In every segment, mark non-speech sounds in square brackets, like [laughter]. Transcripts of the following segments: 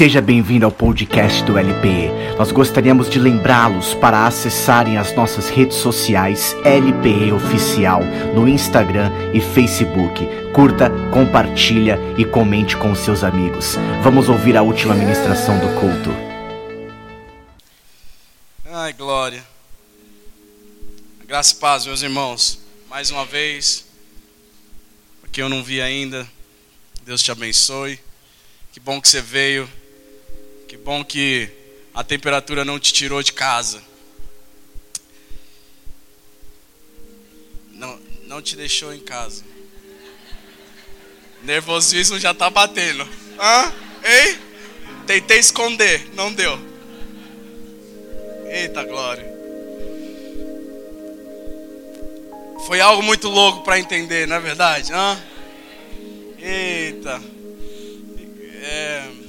Seja bem-vindo ao podcast do LPE. Nós gostaríamos de lembrá-los para acessarem as nossas redes sociais LPE Oficial no Instagram e Facebook. Curta, compartilha e comente com seus amigos. Vamos ouvir a última ministração do culto. Ai, glória. Graça e paz, meus irmãos. Mais uma vez, porque eu não vi ainda, Deus te abençoe. Que bom que você veio. Que bom que a temperatura não te tirou de casa. Não, não te deixou em casa. Nervosismo já tá batendo. Hã? Ei? Tentei esconder, não deu. Eita glória. Foi algo muito louco para entender, não é verdade? Hã? Eita. É...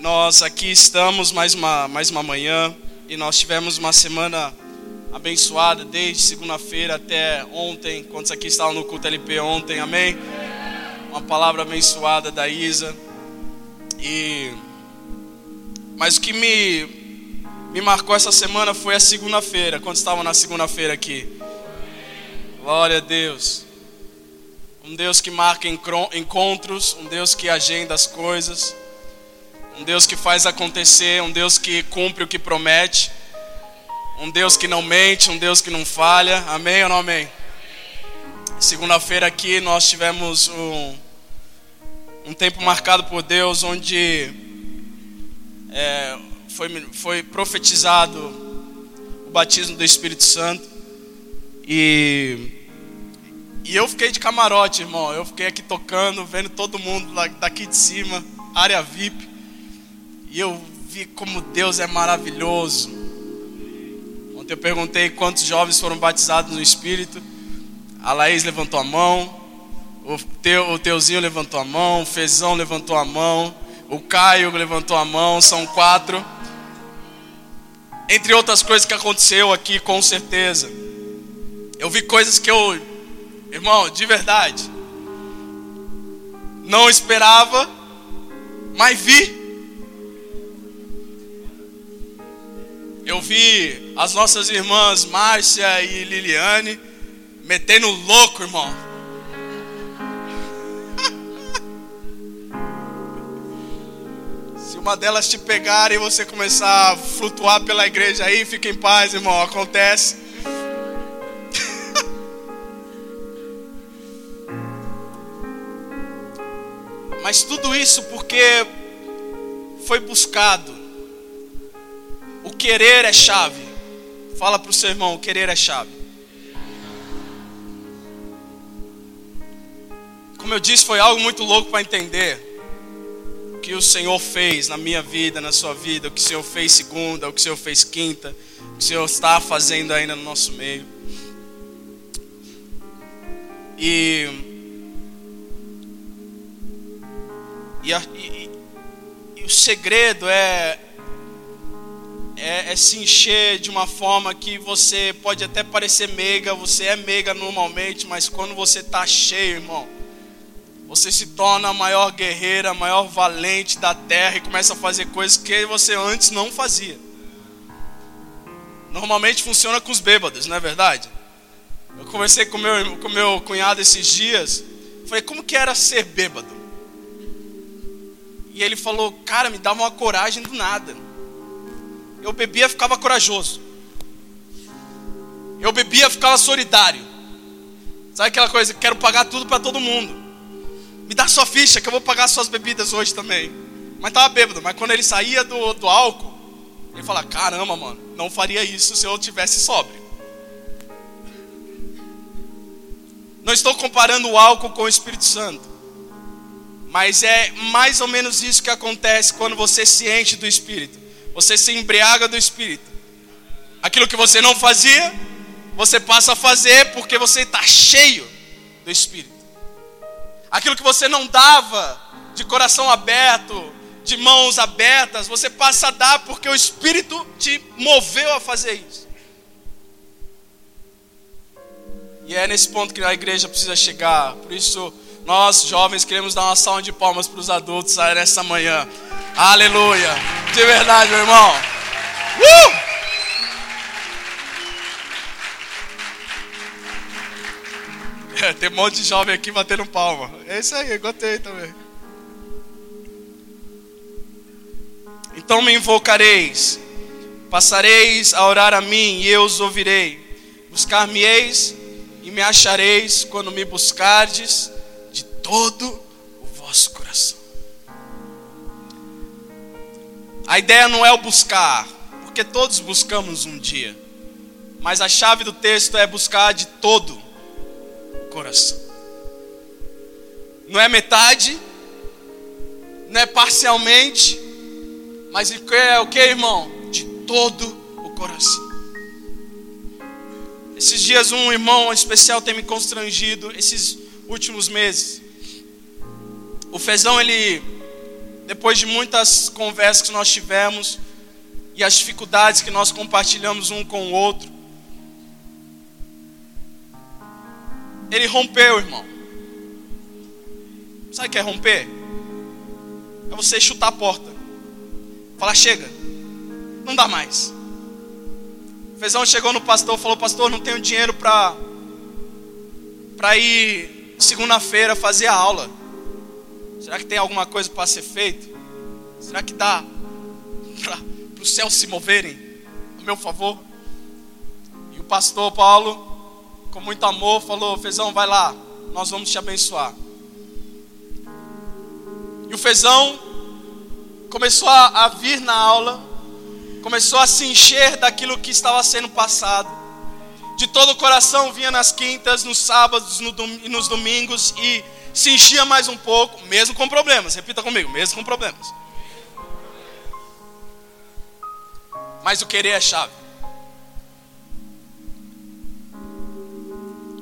Nós aqui estamos mais uma, mais uma manhã e nós tivemos uma semana abençoada desde segunda-feira até ontem. Quantos aqui estavam no culto LP ontem? Amém? Uma palavra abençoada da Isa. E mas o que me me marcou essa semana foi a segunda-feira. Quantos estavam na segunda-feira aqui? Glória a Deus. Um Deus que marca encontros, um Deus que agenda as coisas, um Deus que faz acontecer, um Deus que cumpre o que promete, um Deus que não mente, um Deus que não falha. Amém ou não amém? Segunda-feira aqui nós tivemos um, um tempo marcado por Deus onde é, foi, foi profetizado o batismo do Espírito Santo e e eu fiquei de camarote, irmão. Eu fiquei aqui tocando, vendo todo mundo daqui de cima, área VIP. E eu vi como Deus é maravilhoso. Ontem eu perguntei quantos jovens foram batizados no Espírito. A Laís levantou a mão. O, teu, o Teuzinho levantou a mão. O Fezão levantou a mão. O Caio levantou a mão. São quatro. Entre outras coisas que aconteceu aqui, com certeza. Eu vi coisas que eu Irmão, de verdade. Não esperava, mas vi. Eu vi as nossas irmãs Márcia e Liliane metendo louco, irmão. [laughs] Se uma delas te pegar e você começar a flutuar pela igreja aí, fica em paz, irmão. Acontece. [laughs] Mas tudo isso porque foi buscado. O querer é chave. Fala para o seu irmão: o querer é chave. Como eu disse, foi algo muito louco para entender o que o Senhor fez na minha vida, na sua vida, o que o Senhor fez segunda, o que o Senhor fez quinta, o que o Senhor está fazendo ainda no nosso meio. E E, a, e, e, o segredo é, é, é se encher de uma forma que você pode até parecer meiga, você é meiga normalmente, mas quando você está cheio, irmão, você se torna a maior guerreira, a maior valente da terra e começa a fazer coisas que você antes não fazia. Normalmente funciona com os bêbados, não é verdade? Eu conversei com meu, com meu cunhado esses dias. Falei, como que era ser bêbado? E ele falou: Cara, me dava uma coragem do nada. Eu bebia, ficava corajoso. Eu bebia, ficava solidário. Sabe aquela coisa? Quero pagar tudo para todo mundo. Me dá sua ficha que eu vou pagar suas bebidas hoje também. Mas tava bêbado. Mas quando ele saía do, do álcool, ele falava: Caramba, mano, não faria isso se eu tivesse sóbrio. Não estou comparando o álcool com o Espírito Santo. Mas é mais ou menos isso que acontece quando você se enche do Espírito. Você se embriaga do Espírito. Aquilo que você não fazia, você passa a fazer porque você está cheio do Espírito. Aquilo que você não dava de coração aberto, de mãos abertas, você passa a dar porque o Espírito te moveu a fazer isso. E é nesse ponto que a igreja precisa chegar. Por isso Nós, jovens, queremos dar uma salva de palmas para os adultos nessa manhã. Aleluia. De verdade, meu irmão. Uh! É, tem um monte de jovem aqui batendo palma. É isso aí, gostei também. Então me invocareis, passareis a orar a mim e eu os ouvirei. Buscar-me-eis e me achareis quando me buscardes de todo o vosso coração. A ideia não é o buscar, porque todos buscamos um dia. Mas a chave do texto é buscar de todo o coração. Não é metade, não é parcialmente, mas é o que, irmão? De todo o coração. Esses dias um irmão especial tem me constrangido, esses últimos meses. O Fezão, ele depois de muitas conversas que nós tivemos e as dificuldades que nós compartilhamos um com o outro, ele rompeu, irmão. Sabe o que é romper? É você chutar a porta. Falar, chega, não dá mais. O Fezão chegou no pastor falou, pastor, não tenho dinheiro para para ir segunda-feira fazer a aula. Será que tem alguma coisa para ser feito? Será que dá para os céus se moverem a meu favor? E o pastor Paulo, com muito amor, falou: Fezão, vai lá, nós vamos te abençoar. E o Fezão começou a, a vir na aula, começou a se encher daquilo que estava sendo passado. De todo o coração vinha nas quintas, nos sábados e nos domingos e se enchia mais um pouco, mesmo com problemas. Repita comigo, mesmo com problemas. Mas o querer é chave.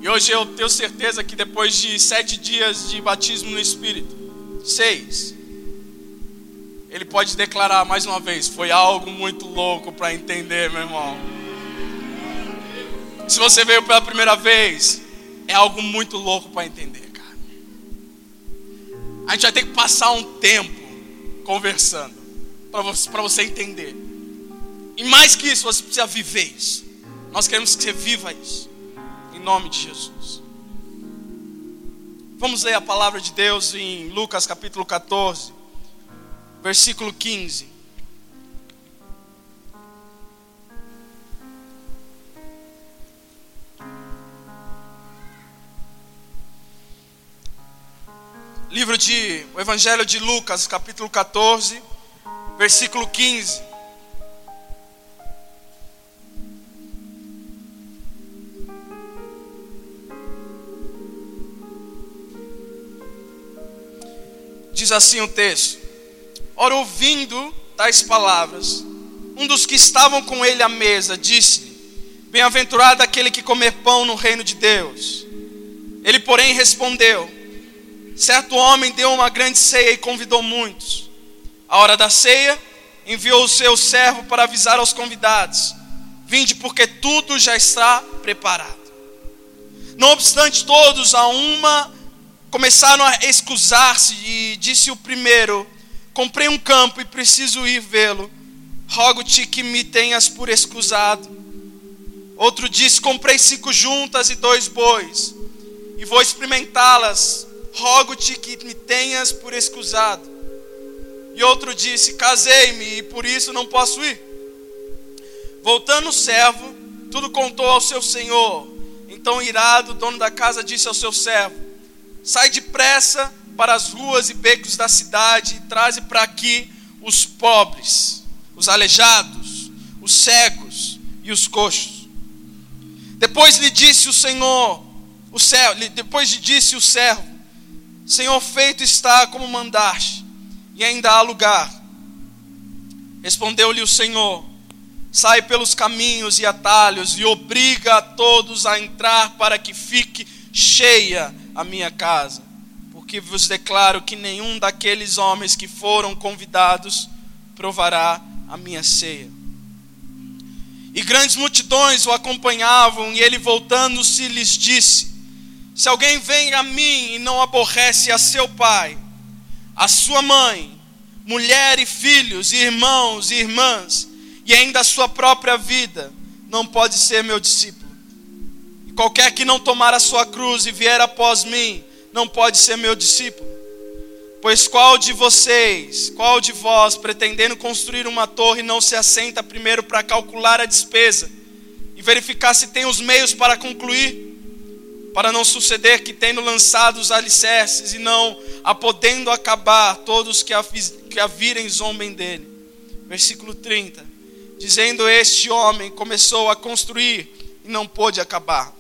E hoje eu tenho certeza que depois de sete dias de batismo no Espírito, seis, ele pode declarar mais uma vez: foi algo muito louco para entender, meu irmão. Se você veio pela primeira vez, é algo muito louco para entender. A gente vai ter que passar um tempo conversando para você, você entender. E mais que isso, você precisa viver isso. Nós queremos que você viva isso. Em nome de Jesus. Vamos ler a palavra de Deus em Lucas capítulo 14, versículo 15. Livro de o Evangelho de Lucas, capítulo 14, versículo 15. Diz assim o texto: Ora, ouvindo tais palavras, um dos que estavam com ele à mesa disse-lhe: Bem-aventurado aquele que comer pão no reino de Deus. Ele, porém, respondeu: Certo homem deu uma grande ceia e convidou muitos. A hora da ceia, enviou o seu servo para avisar aos convidados: Vinde, porque tudo já está preparado. Não obstante, todos a uma começaram a excusar-se, e disse o primeiro: Comprei um campo e preciso ir vê-lo. Rogo-te que me tenhas por excusado. Outro disse: Comprei cinco juntas e dois bois, e vou experimentá-las rogo-te que me tenhas por excusado. E outro disse: Casei-me e por isso não posso ir. Voltando o servo, tudo contou ao seu senhor. Então, irado, o dono da casa disse ao seu servo: Sai depressa para as ruas e becos da cidade e traze para aqui os pobres, os aleijados, os cegos e os coxos. Depois lhe disse o Senhor, o servo, depois lhe disse o servo: Senhor, feito está como mandaste, e ainda há lugar. Respondeu-lhe o Senhor: Sai pelos caminhos e atalhos e obriga a todos a entrar para que fique cheia a minha casa. Porque vos declaro que nenhum daqueles homens que foram convidados provará a minha ceia. E grandes multidões o acompanhavam, e ele voltando-se lhes disse: Se alguém vem a mim e não aborrece a seu pai, a sua mãe, mulher e filhos, irmãos e irmãs, e ainda a sua própria vida, não pode ser meu discípulo. E qualquer que não tomar a sua cruz e vier após mim, não pode ser meu discípulo. Pois qual de vocês, qual de vós, pretendendo construir uma torre, não se assenta primeiro para calcular a despesa e verificar se tem os meios para concluir? Para não suceder que, tendo lançado os alicerces e não a podendo acabar, todos que a, que a virem zombem dele. Versículo 30. Dizendo: Este homem começou a construir e não pôde acabar.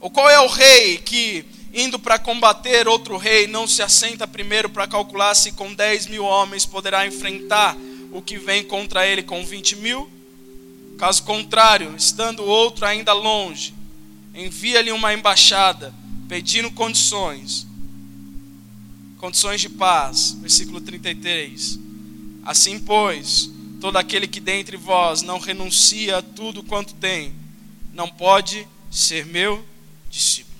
Ou qual é o rei que, indo para combater outro rei, não se assenta primeiro para calcular se com 10 mil homens poderá enfrentar o que vem contra ele com 20 mil? Caso contrário, estando outro ainda longe, envia-lhe uma embaixada pedindo condições, condições de paz. Versículo 33. Assim, pois, todo aquele que dentre vós não renuncia a tudo quanto tem, não pode ser meu discípulo.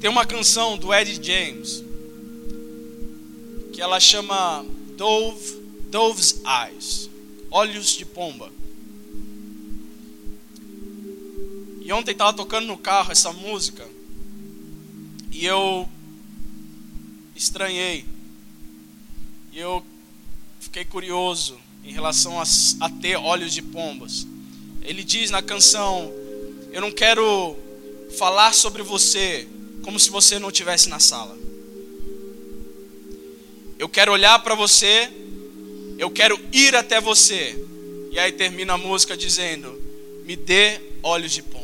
Tem uma canção do Eddie James que ela chama Dove Dove's Eyes, olhos de pomba. E ontem estava tocando no carro essa música e eu estranhei. E eu fiquei curioso em relação a, a ter olhos de pombas. Ele diz na canção: Eu não quero falar sobre você como se você não estivesse na sala. Eu quero olhar para você eu quero ir até você. E aí termina a música dizendo: Me dê olhos de pomba.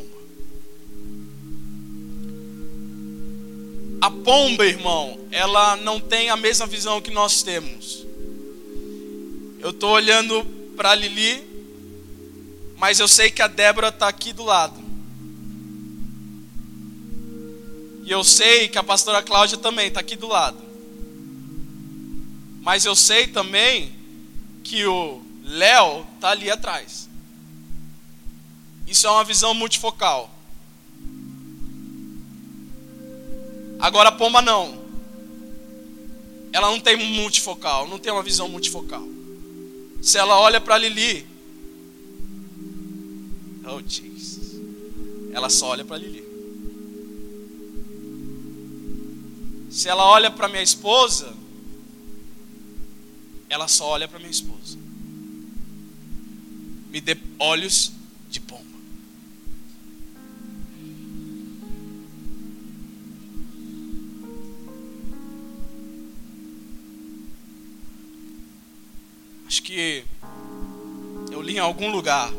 A pomba, irmão, ela não tem a mesma visão que nós temos. Eu estou olhando para Lili, mas eu sei que a Débora está aqui do lado. E eu sei que a pastora Cláudia também está aqui do lado. Mas eu sei também que o Léo está ali atrás. Isso é uma visão multifocal. Agora a pomba não. Ela não tem multifocal, não tem uma visão multifocal. Se ela olha para Lili, oh Jesus, ela só olha para Lili. Se ela olha para minha esposa, ela só olha para minha esposa. Me dê olhos de pomba. Acho que eu li em algum lugar.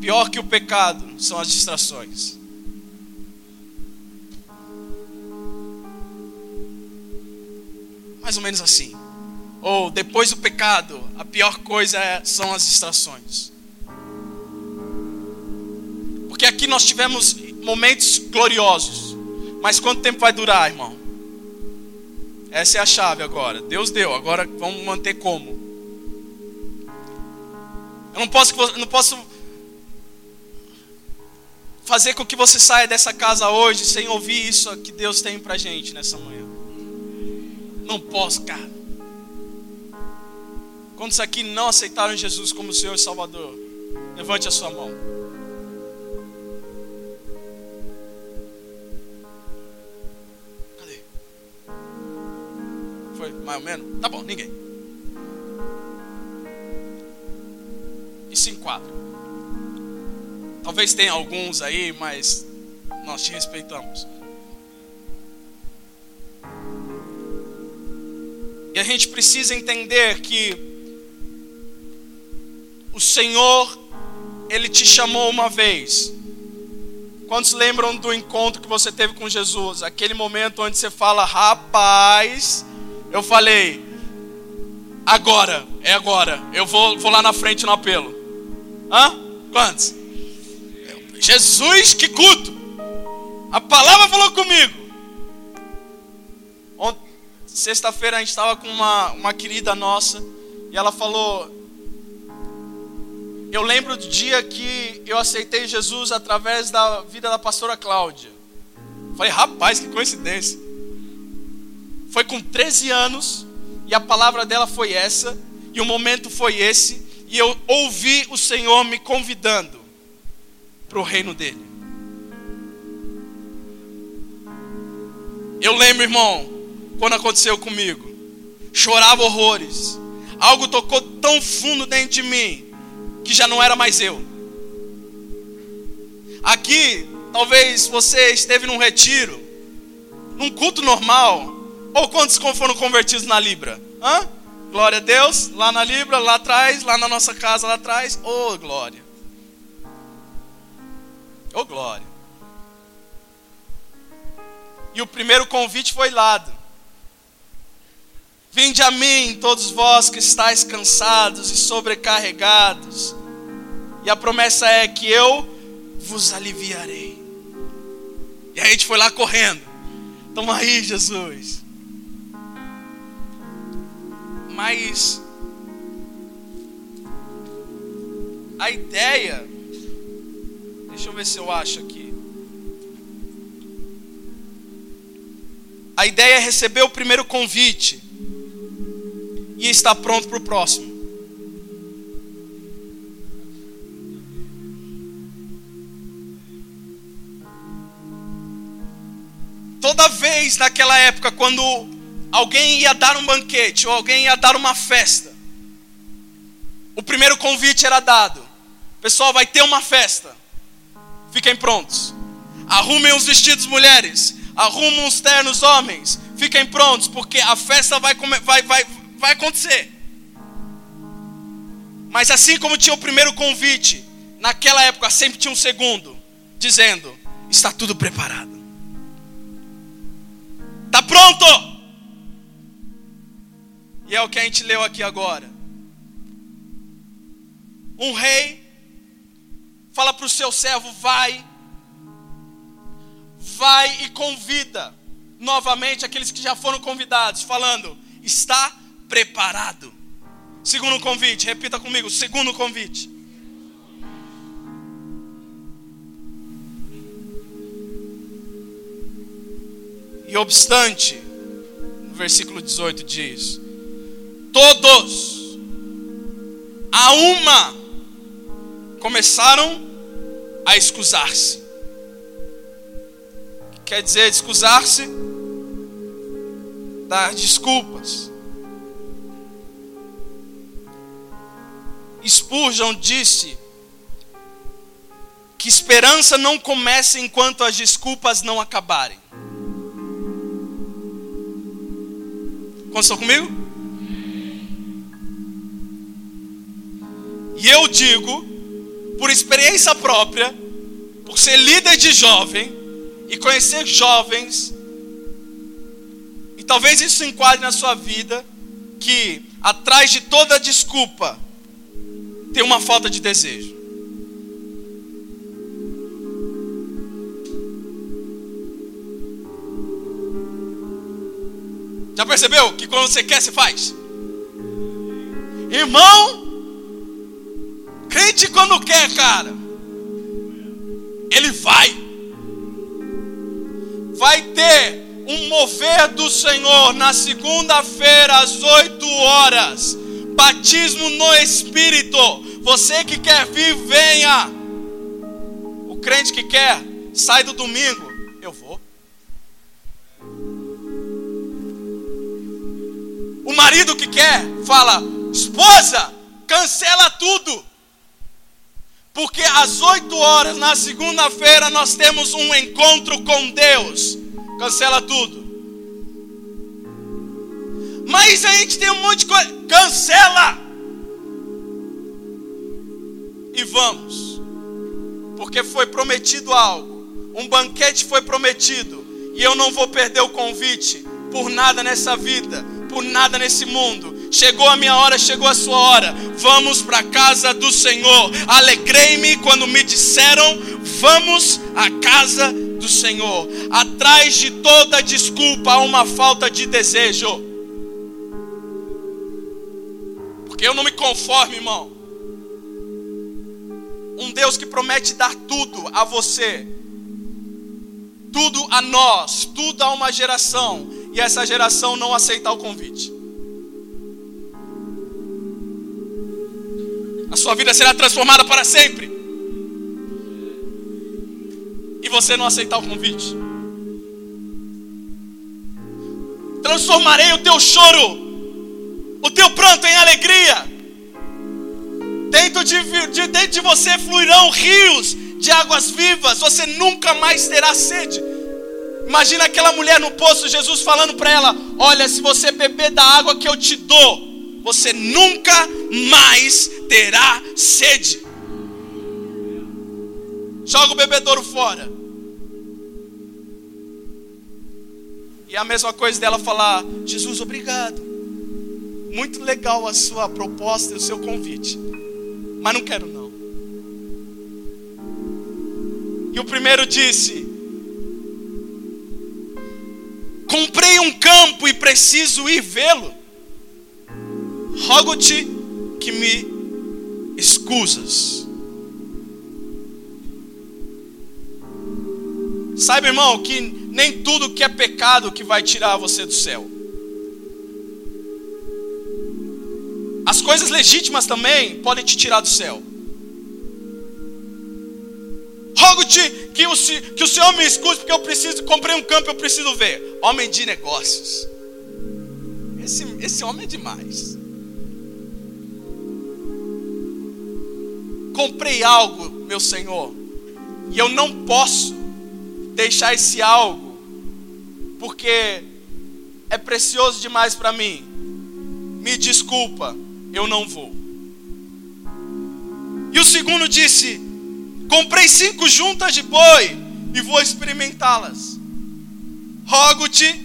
Pior que o pecado são as distrações. Mais ou menos assim. Ou depois do pecado, a pior coisa é, são as distrações. Porque aqui nós tivemos momentos gloriosos. Mas quanto tempo vai durar, irmão? Essa é a chave agora. Deus deu, agora vamos manter como? Eu não posso, não posso fazer com que você saia dessa casa hoje sem ouvir isso que Deus tem pra gente nessa manhã. Não posso, cara. Quantos aqui não aceitaram Jesus como Senhor e Salvador? Levante a sua mão. Cadê? Foi mais ou menos? Tá bom, ninguém. E se enquadra. Talvez tenha alguns aí, mas nós te respeitamos. A gente precisa entender que o Senhor, Ele te chamou uma vez. Quantos lembram do encontro que você teve com Jesus? Aquele momento onde você fala, rapaz, eu falei, agora, é agora, eu vou, vou lá na frente no apelo. Hã? Quantos? Jesus, que culto! A palavra falou comigo. Sexta-feira a gente estava com uma, uma querida nossa e ela falou: Eu lembro do dia que eu aceitei Jesus através da vida da pastora Cláudia. Falei, rapaz, que coincidência. Foi com 13 anos e a palavra dela foi essa, e o momento foi esse, e eu ouvi o Senhor me convidando para o reino dele. Eu lembro, irmão, quando aconteceu comigo, chorava horrores. Algo tocou tão fundo dentro de mim que já não era mais eu. Aqui, talvez você esteve num retiro, num culto normal, ou quantos foram convertidos na Libra? Hã? Glória a Deus, lá na Libra, lá atrás, lá na nossa casa, lá atrás. Oh, glória. Oh, glória. E o primeiro convite foi dado. Vinde a mim, todos vós que estáis cansados e sobrecarregados. E a promessa é que eu vos aliviarei. E a gente foi lá correndo. Toma aí, Jesus. Mas a ideia, deixa eu ver se eu acho aqui. A ideia é receber o primeiro convite e estar pronto para o próximo. Toda vez naquela época, quando alguém ia dar um banquete ou alguém ia dar uma festa, o primeiro convite era dado: pessoal, vai ter uma festa, fiquem prontos, arrumem os vestidos, mulheres, arrumem os ternos, homens, fiquem prontos, porque a festa vai, vai, vai, vai acontecer. Mas assim como tinha o primeiro convite, naquela época sempre tinha um segundo, dizendo: está tudo preparado. Está pronto? E é o que a gente leu aqui agora. Um rei fala para o seu servo: vai, vai e convida novamente aqueles que já foram convidados, falando: está preparado. Segundo convite, repita comigo: segundo convite. E obstante, no versículo 18 diz: Todos, a uma, começaram a excusar-se. Quer dizer, excusar-se, dar desculpas. Spurgeon disse que esperança não começa enquanto as desculpas não acabarem. Estão comigo? E eu digo, por experiência própria, por ser líder de jovem e conhecer jovens, e talvez isso enquadre na sua vida, que atrás de toda desculpa tem uma falta de desejo. Já percebeu que quando você quer, você faz? Irmão, crente quando quer, cara, ele vai. Vai ter um mover do Senhor na segunda-feira às 8 horas. Batismo no Espírito. Você que quer vir, venha. O crente que quer, sai do domingo. Eu vou. O marido que quer fala: esposa, cancela tudo. Porque às 8 horas na segunda-feira nós temos um encontro com Deus. Cancela tudo. Mas a gente tem um monte de coisa. Cancela! E vamos. Porque foi prometido algo. Um banquete foi prometido. E eu não vou perder o convite por nada nessa vida por nada nesse mundo. Chegou a minha hora, chegou a sua hora. Vamos para a casa do Senhor. Alegrei-me quando me disseram: Vamos à casa do Senhor. Atrás de toda desculpa há uma falta de desejo. Porque eu não me conformo, irmão. Um Deus que promete dar tudo a você, tudo a nós, tudo a uma geração, e essa geração não aceitar o convite. A sua vida será transformada para sempre e você não aceitar o convite. Transformarei o teu choro, o teu pranto em alegria. Dentro de, de, dentro de você fluirão rios de águas vivas, você nunca mais terá sede. Imagina aquela mulher no poço, Jesus falando para ela: Olha, se você beber da água que eu te dou, você nunca mais terá sede joga o bebedouro fora. E a mesma coisa dela falar: Jesus, obrigado. Muito legal a sua proposta e o seu convite. Mas não quero não. E o primeiro disse: Comprei um campo e preciso ir vê-lo. Rogo-te que me escusas. Saiba, irmão, que nem tudo que é pecado que vai tirar você do céu. As coisas legítimas também podem te tirar do céu. Rogo-te que o, que o Senhor me escute, porque eu preciso, comprei um campo, eu preciso ver. Homem de negócios. Esse, esse homem é demais. Comprei algo, meu Senhor, e eu não posso deixar esse algo, porque é precioso demais para mim. Me desculpa, eu não vou. E o segundo disse: Comprei cinco juntas de boi e vou experimentá-las. Rogo-te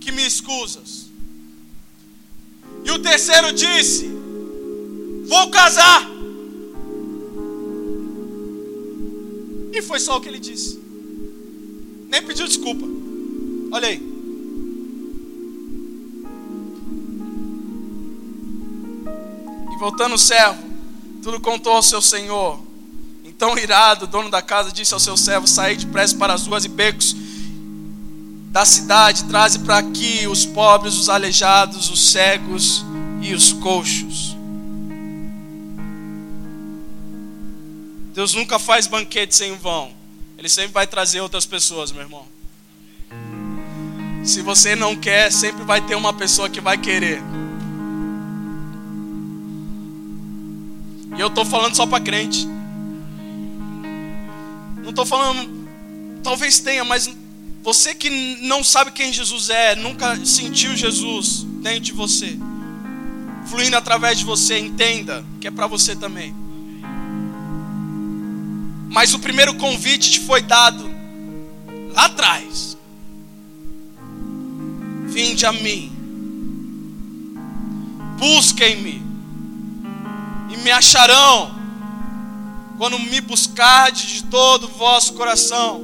que me escusas. E o terceiro disse: Vou casar. E foi só o que ele disse. Nem pediu desculpa. Olha aí. E voltando o servo, tudo contou ao seu senhor. Então, irado, o dono da casa disse ao seu servo: Saí depressa para as ruas e becos da cidade, traze para aqui os pobres, os aleijados, os cegos e os coxos. Deus nunca faz banquete sem vão. Ele sempre vai trazer outras pessoas, meu irmão. Se você não quer, sempre vai ter uma pessoa que vai querer. E eu estou falando só para crente. Não estou falando, talvez tenha, mas você que não sabe quem Jesus é, nunca sentiu Jesus dentro de você, fluindo através de você, entenda que é para você também. Mas o primeiro convite te foi dado lá atrás. Vinde a mim. Busquem-me. Me acharão. Quando me buscardes de todo o vosso coração.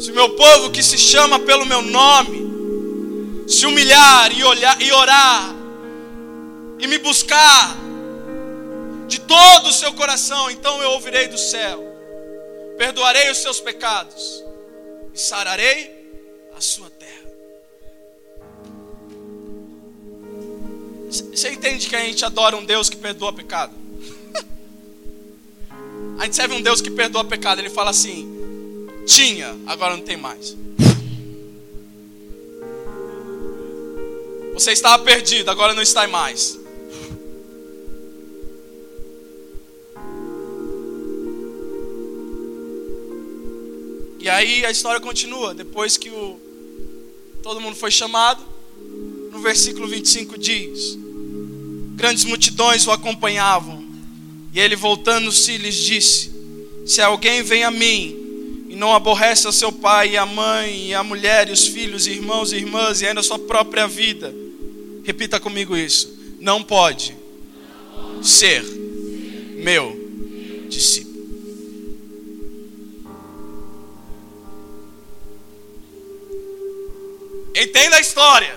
Se o meu povo que se chama pelo meu nome se humilhar e, olhar, e orar e me buscar de todo o seu coração, então eu ouvirei do céu, perdoarei os seus pecados e sararei a sua Você entende que a gente adora um Deus que perdoa pecado? a gente serve um Deus que perdoa pecado. Ele fala assim: tinha, agora não tem mais. Você estava perdido, agora não está mais. E aí a história continua. Depois que o, todo mundo foi chamado, no versículo 25 diz: Grandes multidões o acompanhavam. E ele, voltando-se, lhes disse: Se alguém vem a mim e não aborrece a seu pai e a mãe, e a mulher, e os filhos, e irmãos e irmãs, e ainda a sua própria vida, repita comigo isso: não pode ser meu discípulo. Entenda a história.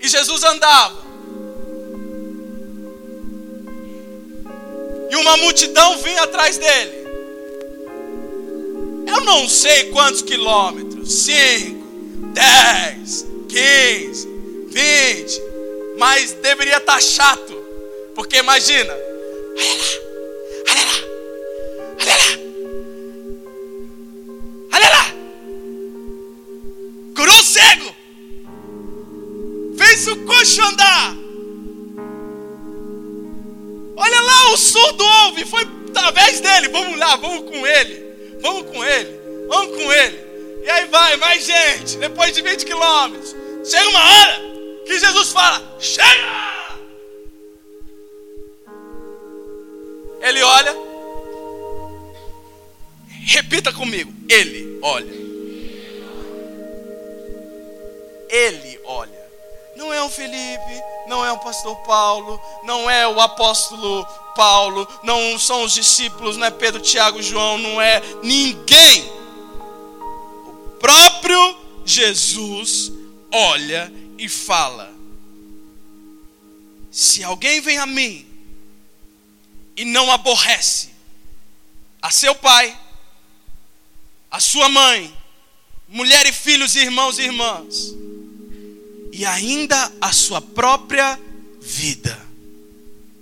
E Jesus andava E uma multidão vinha atrás dele. Eu não sei quantos quilômetros, cinco, dez, quinze, vinte, mas deveria estar tá chato, porque imagina, olha lá, olha lá, olha lá, olha lá, curou o cego, fez o coxo andar, surdo ouve, foi através dele, vamos lá, vamos com ele. Vamos com ele, vamos com ele. E aí vai, mais gente, depois de 20 quilômetros. Chega uma hora que Jesus fala: Chega! Ele olha, repita comigo: Ele olha. Ele olha. Não é o Felipe, não é o pastor Paulo, não é o apóstolo Paulo, não são os discípulos, não é Pedro, Tiago, João, não é ninguém. O próprio Jesus olha e fala: Se alguém vem a mim e não aborrece a seu pai, a sua mãe, mulher e filhos, irmãos e irmãs, e ainda a sua própria vida,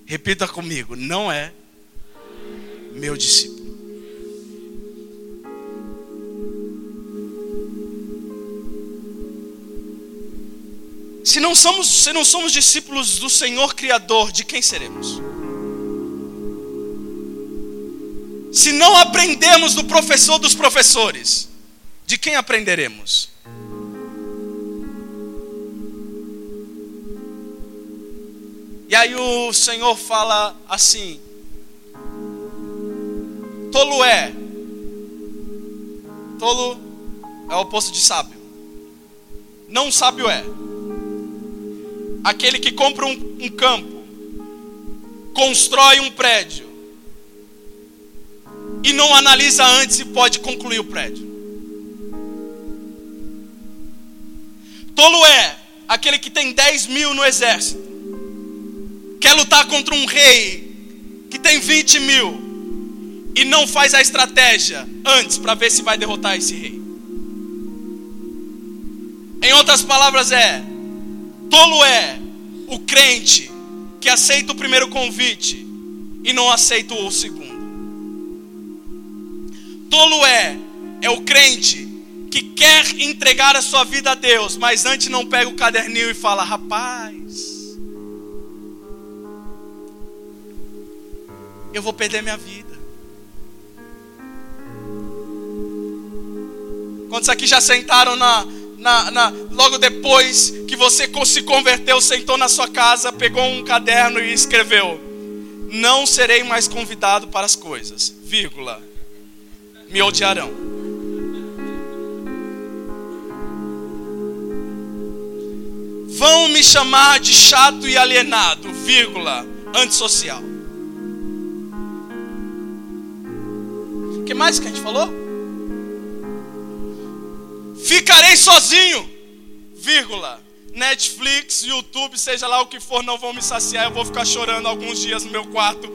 Repita comigo: não é meu discípulo. Se não somos, se não somos discípulos do Senhor Criador, de quem seremos? Se não aprendemos do professor dos professores, de quem aprenderemos? E aí o Senhor fala assim: Tolo é. Tolo é o oposto de sábio. Não sábio é. Aquele que compra um, um campo, constrói um prédio e não analisa antes se pode concluir o prédio. Tolo é aquele que tem 10 mil no exército quer lutar contra um rei que tem 20 mil e não faz a estratégia antes para ver se vai derrotar esse rei. Em outras palavras, é: tolo é o crente que aceita o primeiro convite e não aceita o segundo. Tolo é é o crente que quer entregar a sua vida a Deus, mas antes não pega o caderninho e fala: rapaz, eu vou perder minha vida. Quantos aqui já sentaram na, na, na, logo depois que você se converteu, sentou na sua casa, pegou um caderno e escreveu: Não serei mais convidado para as coisas, vírgula, me odiarão. Vão me chamar de chato e alienado, vírgula, antissocial. Que mais que a gente falou? Ficarei sozinho, vírgula. Netflix, YouTube, seja lá o que for, não vão me saciar. Eu vou ficar chorando alguns dias no meu quarto,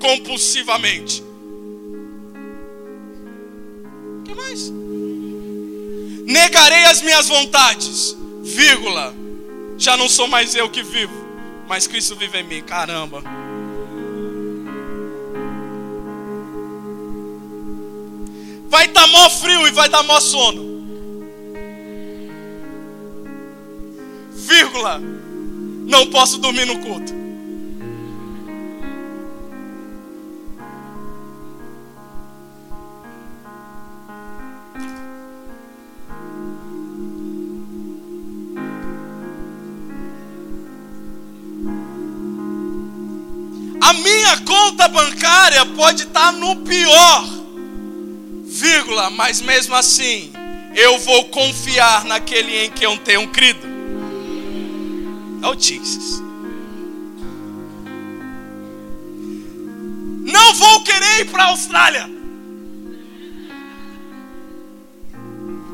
compulsivamente. O que mais? Negarei as minhas vontades, vírgula. Já não sou mais eu que vivo, mas Cristo vive em mim. Caramba. Vai estar tá mó frio e vai dar mó sono. Vírgula. Não posso dormir no culto. A minha conta bancária pode estar tá no pior vírgula, mas mesmo assim, eu vou confiar naquele em que eu tenho crido. Oh, Jesus. Não vou querer ir para a Austrália.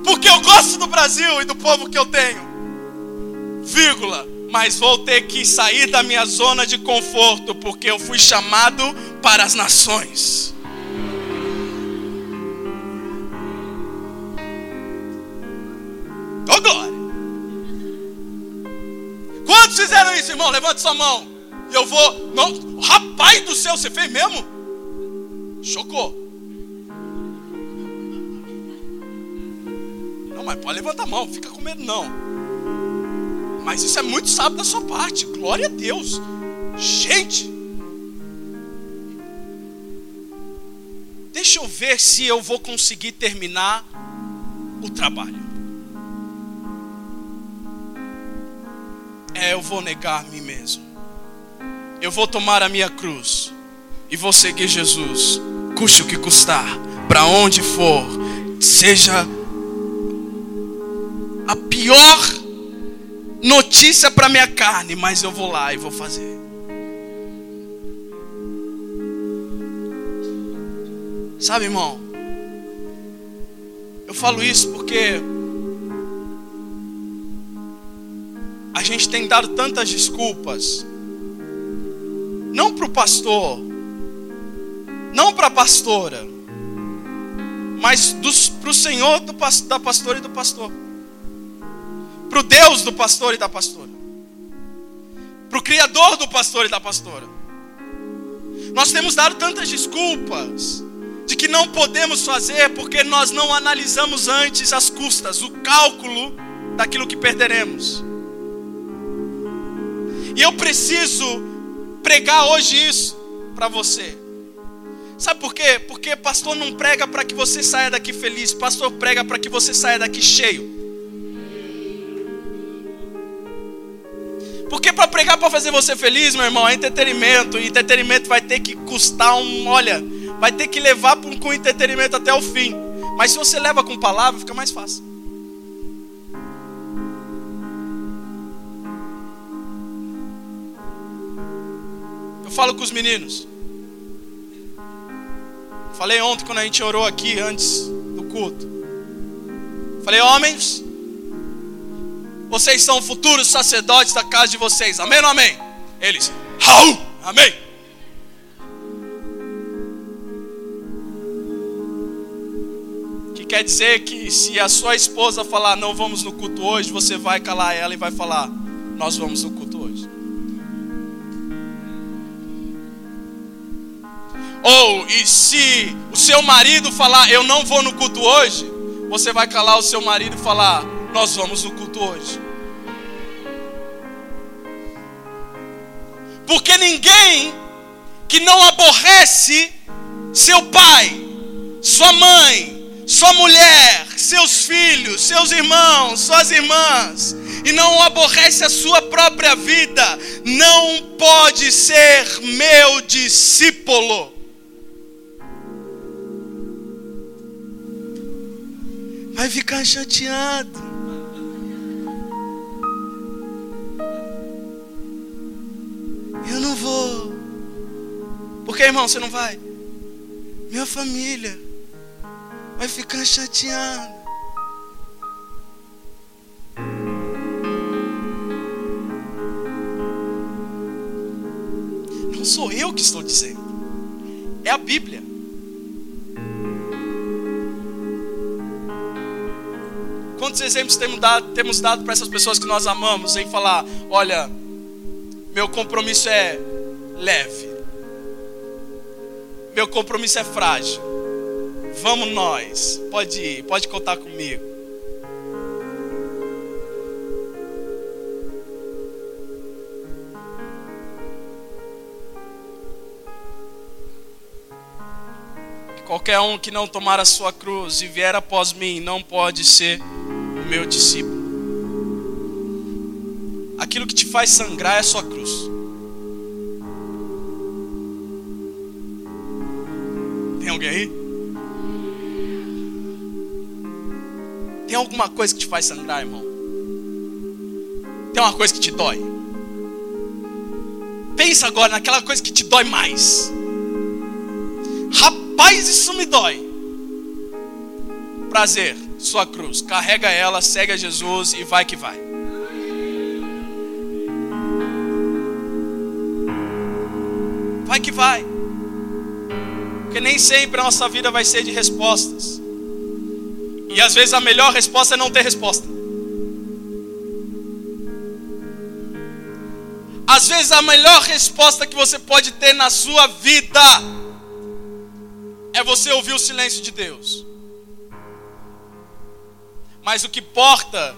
Porque eu gosto do Brasil e do povo que eu tenho. vírgula, mas vou ter que sair da minha zona de conforto, porque eu fui chamado para as nações. Isso, irmão? Levante sua mão. E eu vou. Não, rapaz do céu, você fez mesmo? Chocou. Não, mas pode levantar a mão, fica com medo não. Mas isso é muito sábio da sua parte. Glória a Deus. Gente. Deixa eu ver se eu vou conseguir terminar o trabalho. É, eu vou negar a mim mesmo. Eu vou tomar a minha cruz e vou seguir Jesus, custe o que custar, para onde for, seja a pior notícia para minha carne, mas eu vou lá e vou fazer. Sabe, irmão? Eu falo isso porque a gente tem dado tantas desculpas, não para o pastor, não para a pastora, mas para o Senhor do, da pastora e do pastor, para o Deus do pastor e da pastora, para o Criador do pastor e da pastora. Nós temos dado tantas desculpas de que não podemos fazer porque nós não analisamos antes as custas, o cálculo daquilo que perderemos. E eu preciso pregar hoje isso para você. Sabe por quê? Porque pastor não prega para que você saia daqui feliz, pastor prega para que você saia daqui cheio. Porque para pregar para fazer você feliz, meu irmão, é entretenimento, e entretenimento vai ter que custar um, olha, vai ter que levar com entretenimento até o fim. Mas se você leva com palavra, fica mais fácil. Falo com os meninos. Falei ontem quando a gente orou aqui antes do culto. Falei, homens, vocês são futuros sacerdotes da casa de vocês. Amém ou amém? Eles, Raul, amém. Que quer dizer que se a sua esposa falar não vamos no culto hoje, você vai calar ela e vai falar nós vamos no culto Ou e se o seu marido falar, eu não vou no culto hoje, você vai calar o seu marido e falar, nós vamos no culto hoje. Porque ninguém que não aborrece seu pai, sua mãe, sua mulher, seus filhos, seus irmãos, suas irmãs, e não aborrece a sua própria vida, não pode ser meu discípulo. Vai ficar chateado. Eu não vou. Por que, irmão, você não vai? Minha família vai ficar chateada. Não sou eu que estou dizendo, é a Bíblia. Quantos exemplos temos dado, temos dado para essas pessoas que nós amamos em falar: olha, meu compromisso é leve, meu compromisso é frágil. Vamos nós, pode ir, pode contar comigo. Qualquer um que não tomar a sua cruz e vier após mim não pode ser meu discípulo. Aquilo que te faz sangrar é a sua cruz. Tem alguém aí? Tem alguma coisa que te faz sangrar, irmão? Tem uma coisa que te dói? Pensa agora naquela coisa que te dói mais. Rapaz, isso me dói. Prazer sua cruz, carrega ela, segue a Jesus e vai que vai. Vai que vai. Porque nem sempre a nossa vida vai ser de respostas. E às vezes a melhor resposta é não ter resposta. Às vezes a melhor resposta que você pode ter na sua vida é você ouvir o silêncio de Deus. Mas o que importa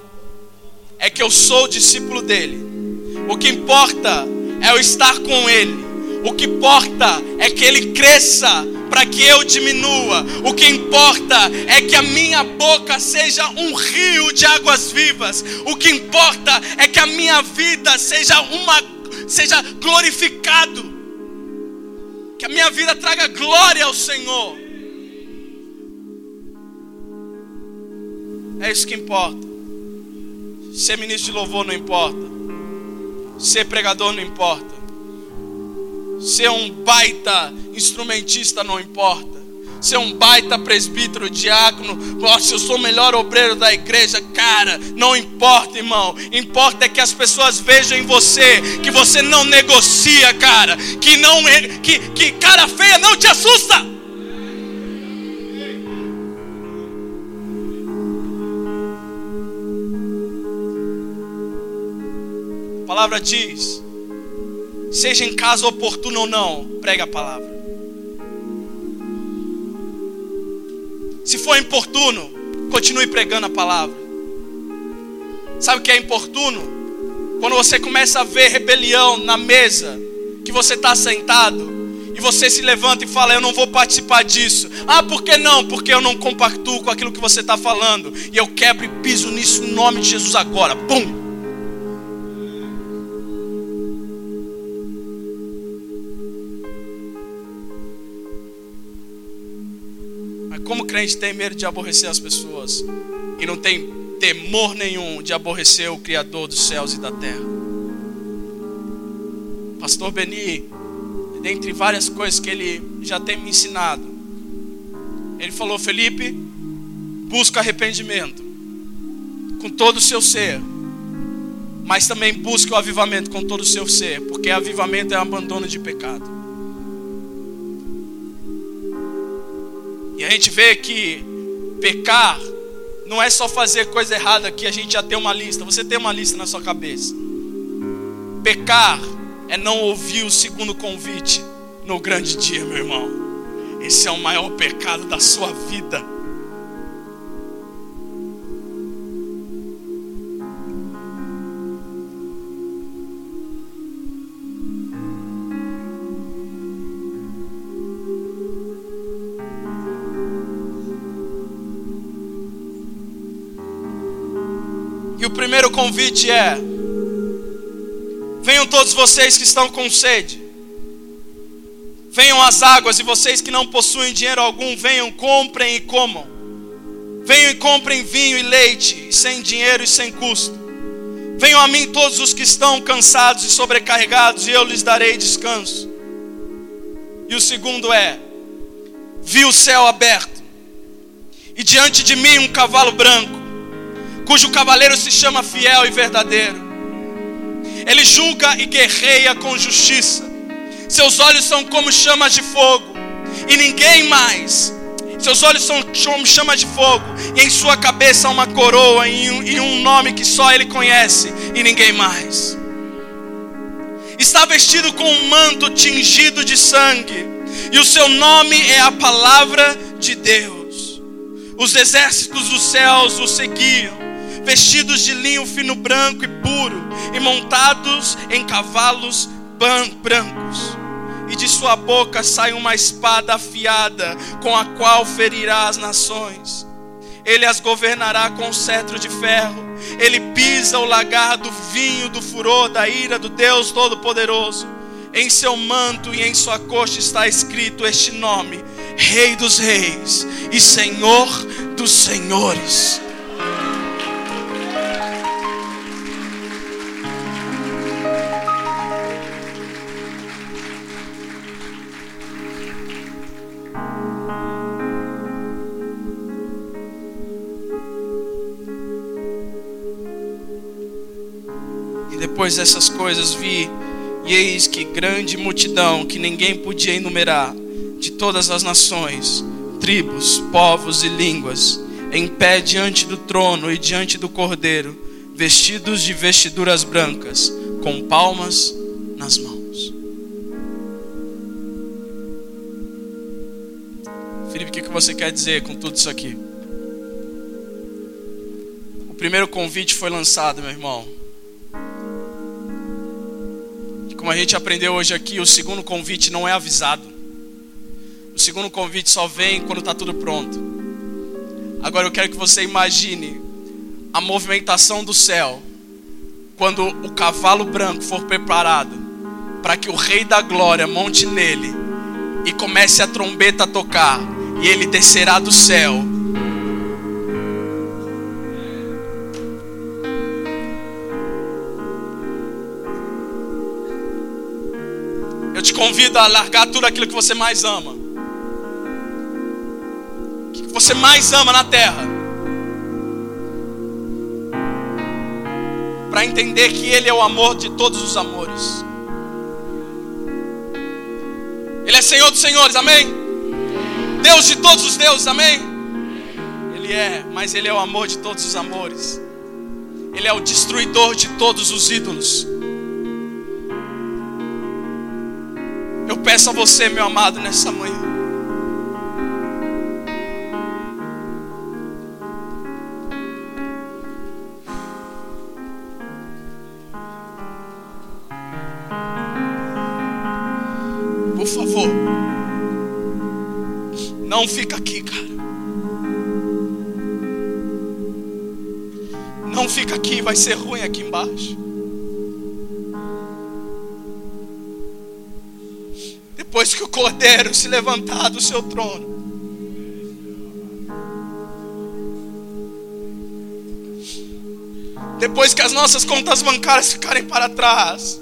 é que eu sou discípulo dele. O que importa é eu estar com ele. O que importa é que ele cresça para que eu diminua. O que importa é que a minha boca seja um rio de águas vivas. O que importa é que a minha vida seja uma seja glorificado. Que a minha vida traga glória ao Senhor. É isso que importa. Ser ministro de louvor não importa. Ser pregador não importa. Ser um baita instrumentista não importa ser um baita presbítero, diácono, nossa, eu sou o melhor obreiro da igreja, cara, não importa, irmão. Importa é que as pessoas vejam em você que você não negocia, cara, que não que, que cara feia não te assusta. Palavra diz: seja em caso oportuno ou não, prega a palavra. Se for importuno, continue pregando a palavra. Sabe o que é importuno? Quando você começa a ver rebelião na mesa, que você está sentado, e você se levanta e fala: Eu não vou participar disso. Ah, por que não? Porque eu não compactuo com aquilo que você está falando. E eu quebro e piso nisso em nome de Jesus agora. Pum! Como crente tem medo de aborrecer as pessoas e não tem temor nenhum de aborrecer o Criador dos céus e da terra. Pastor Beni, dentre várias coisas que ele já tem me ensinado, ele falou: Felipe, busca arrependimento com todo o seu ser, mas também busque o avivamento com todo o seu ser, porque avivamento é abandono de pecado. E a gente vê que pecar não é só fazer coisa errada que a gente já tem uma lista. Você tem uma lista na sua cabeça. Pecar é não ouvir o segundo convite no grande dia, meu irmão. Esse é o maior pecado da sua vida. Primeiro convite é: venham todos vocês que estão com sede, venham às águas, e vocês que não possuem dinheiro algum, venham, comprem e comam. Venham e comprem vinho e leite, sem dinheiro e sem custo. Venham a mim todos os que estão cansados e sobrecarregados, e eu lhes darei descanso. E o segundo é: vi o céu aberto, e diante de mim um cavalo branco cujo cavaleiro se chama fiel e verdadeiro. Ele julga e guerreia com justiça. Seus olhos são como chamas de fogo, e ninguém mais. Seus olhos são como chamas de fogo, e em sua cabeça uma coroa e um, e um nome que só ele conhece, e ninguém mais. Está vestido com um manto tingido de sangue, e o seu nome é a palavra de Deus. Os exércitos dos céus o seguiam vestidos de linho fino branco e puro, e montados em cavalos brancos. E de sua boca sai uma espada afiada, com a qual ferirá as nações. Ele as governará com cetro de ferro. Ele pisa o lagar do vinho do furor da ira do Deus Todo-Poderoso. Em seu manto e em sua coxa está escrito este nome: Rei dos Reis e Senhor dos Senhores. Depois dessas coisas vi, E eis que grande multidão que ninguém podia enumerar, de todas as nações, tribos, povos e línguas, em pé diante do trono e diante do cordeiro, vestidos de vestiduras brancas, com palmas nas mãos. Felipe, o que você quer dizer com tudo isso aqui? O primeiro convite foi lançado, meu irmão. Como a gente aprendeu hoje aqui, o segundo convite não é avisado. O segundo convite só vem quando está tudo pronto. Agora eu quero que você imagine a movimentação do céu quando o cavalo branco for preparado para que o Rei da Glória monte nele e comece a trombeta a tocar e ele descerá do céu. Eu te convido a largar tudo aquilo que você mais ama. O que você mais ama na terra. Para entender que Ele é o amor de todos os amores. Ele é Senhor dos Senhores, amém? Deus de todos os deuses, amém? Ele é, mas Ele é o amor de todos os amores. Ele é o destruidor de todos os ídolos. Eu peço a você, meu amado, nessa manhã. Por favor, não fica aqui, cara. Não fica aqui, vai ser ruim aqui embaixo. Depois que o cordeiro se levantar do seu trono, depois que as nossas contas bancárias ficarem para trás,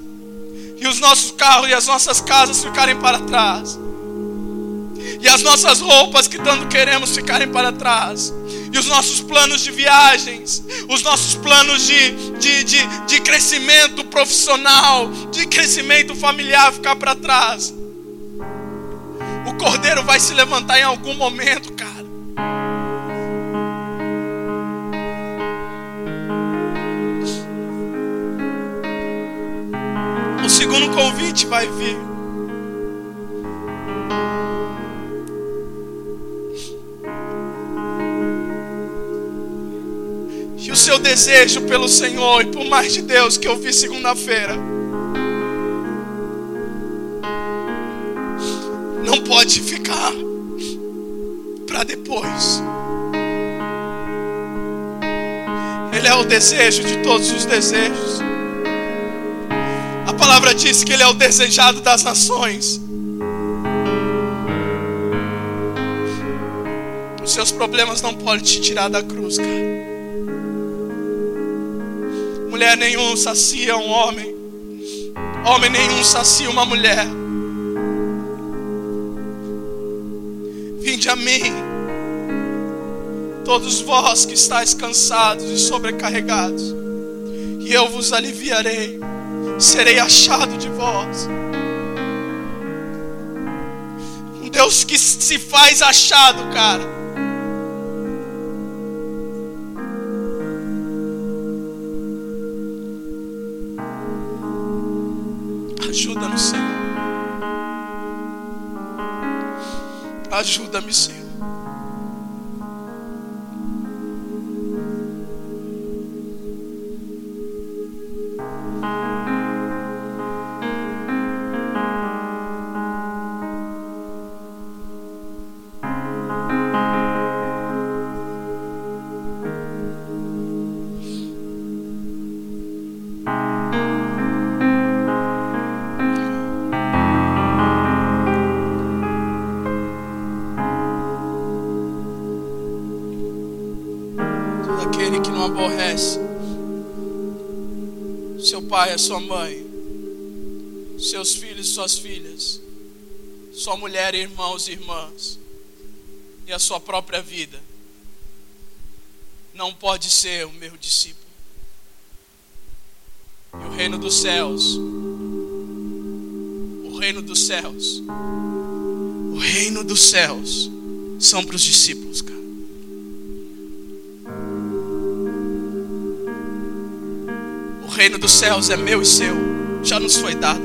e os nossos carros e as nossas casas ficarem para trás, e as nossas roupas que tanto queremos ficarem para trás, e os nossos planos de viagens, os nossos planos de, de, de, de crescimento profissional, de crescimento familiar ficar para trás. O cordeiro vai se levantar em algum momento, cara. O segundo convite vai vir. E o seu desejo pelo Senhor e por mais de Deus que eu vi segunda-feira. Não pode ficar para depois. Ele é o desejo de todos os desejos. A palavra diz que Ele é o desejado das nações. Os seus problemas não podem te tirar da cruz, cara. Mulher nenhum sacia um homem. Homem nenhum sacia uma mulher. Vinde a mim, todos vós que estáis cansados e sobrecarregados, e eu vos aliviarei, serei achado de vós. Um Deus que se faz achado, cara. Ajuda-nos, Senhor. Ajuda-me, Senhor. Pai, a sua mãe, seus filhos e suas filhas, sua mulher, irmãos e irmãs, e a sua própria vida, não pode ser o meu discípulo. E o reino dos céus o reino dos céus. O reino dos céus são para os discípulos, reino dos céus é meu e seu, já nos foi dado.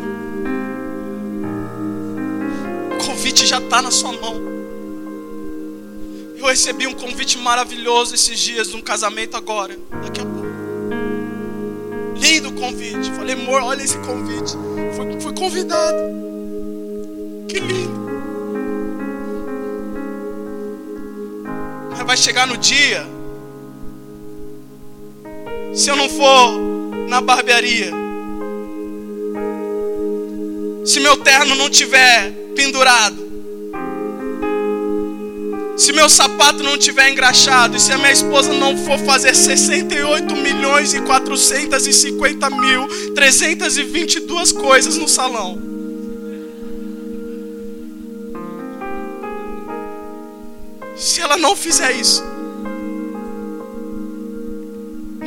O convite já está na sua mão. Eu recebi um convite maravilhoso esses dias de um casamento agora, daqui a pouco. Lindo convite. Falei, amor, olha esse convite. Fui, fui convidado. Que lindo. Mas vai chegar no dia. Se eu não for na barbearia. Se meu terno não tiver pendurado. Se meu sapato não tiver engraxado, e se a minha esposa não for fazer 68 milhões e 450 mil 322 coisas no salão. Se ela não fizer isso,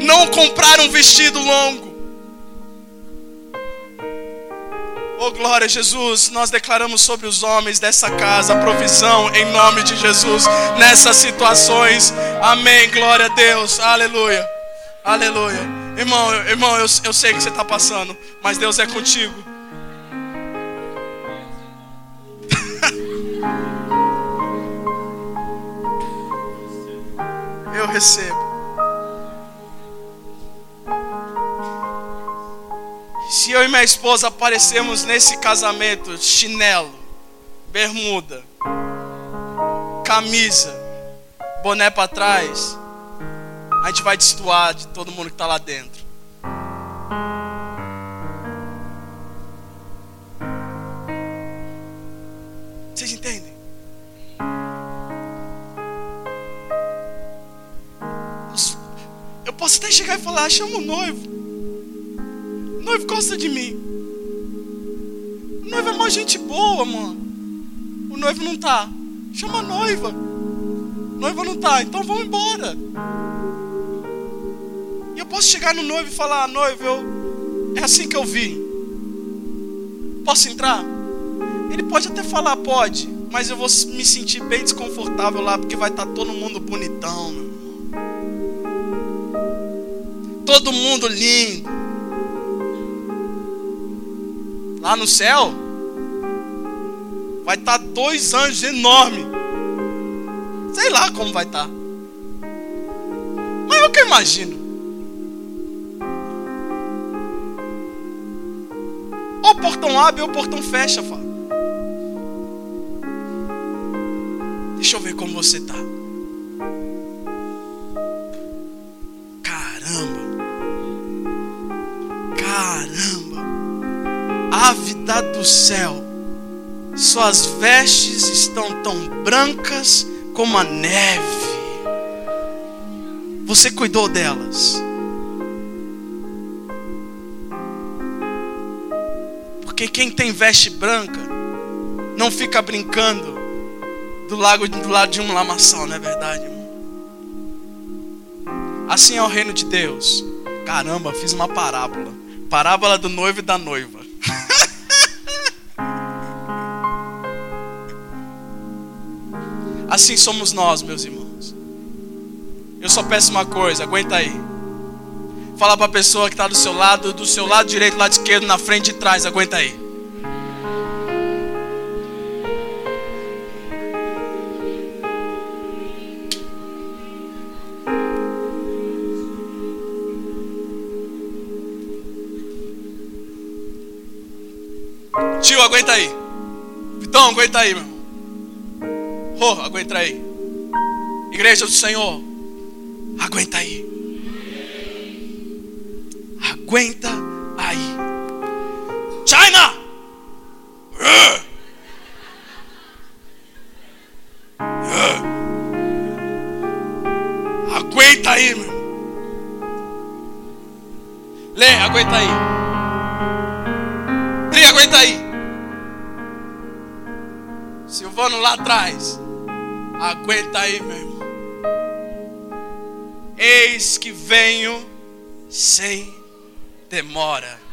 não comprar um vestido longo, Oh glória Jesus, nós declaramos sobre os homens dessa casa a provisão em nome de Jesus nessas situações. Amém. Glória a Deus. Aleluia. Aleluia. Irmão, irmão, eu, eu sei que você está passando, mas Deus é contigo. [laughs] eu recebo. Se eu e minha esposa aparecemos nesse casamento, chinelo, bermuda, camisa, boné para trás, a gente vai destoar de todo mundo que está lá dentro. Vocês entendem? Eu posso até chegar e falar, chama o noivo. Noivo gosta de mim. O noivo é uma gente boa, mano. O noivo não tá. Chama a noiva. Noivo não tá, então vamos embora. E eu posso chegar no noivo e falar, noivo, eu... é assim que eu vi. Posso entrar? Ele pode até falar, pode, mas eu vou me sentir bem desconfortável lá, porque vai estar tá todo mundo bonitão, meu irmão. Todo mundo lindo. Lá no céu, vai estar tá dois anjos enormes. Sei lá como vai estar. Tá. Mas é o que eu imagino. Ou o portão abre ou o portão fecha, fala. Deixa eu ver como você tá. Do céu, suas vestes estão tão brancas como a neve. Você cuidou delas. Porque quem tem veste branca não fica brincando do lago do lado de um lamaçal, não é verdade? Irmão? Assim é o reino de Deus. Caramba, fiz uma parábola. Parábola do noivo e da noiva. Assim somos nós, meus irmãos. Eu só peço uma coisa, aguenta aí. Fala para a pessoa que está do seu lado, do seu lado direito, lado esquerdo, na frente e trás, aguenta aí. Tio, aguenta aí. Vitão, aguenta aí, meu. Oh, aguenta aí. Igreja do Senhor, aguenta aí. Aguenta aí. China! Uh. Uh. Aguenta aí, meu. Lê, aguenta aí. Tri, aguenta aí. Silvano lá atrás. Aguenta aí, meu irmão. Eis que venho sem demora.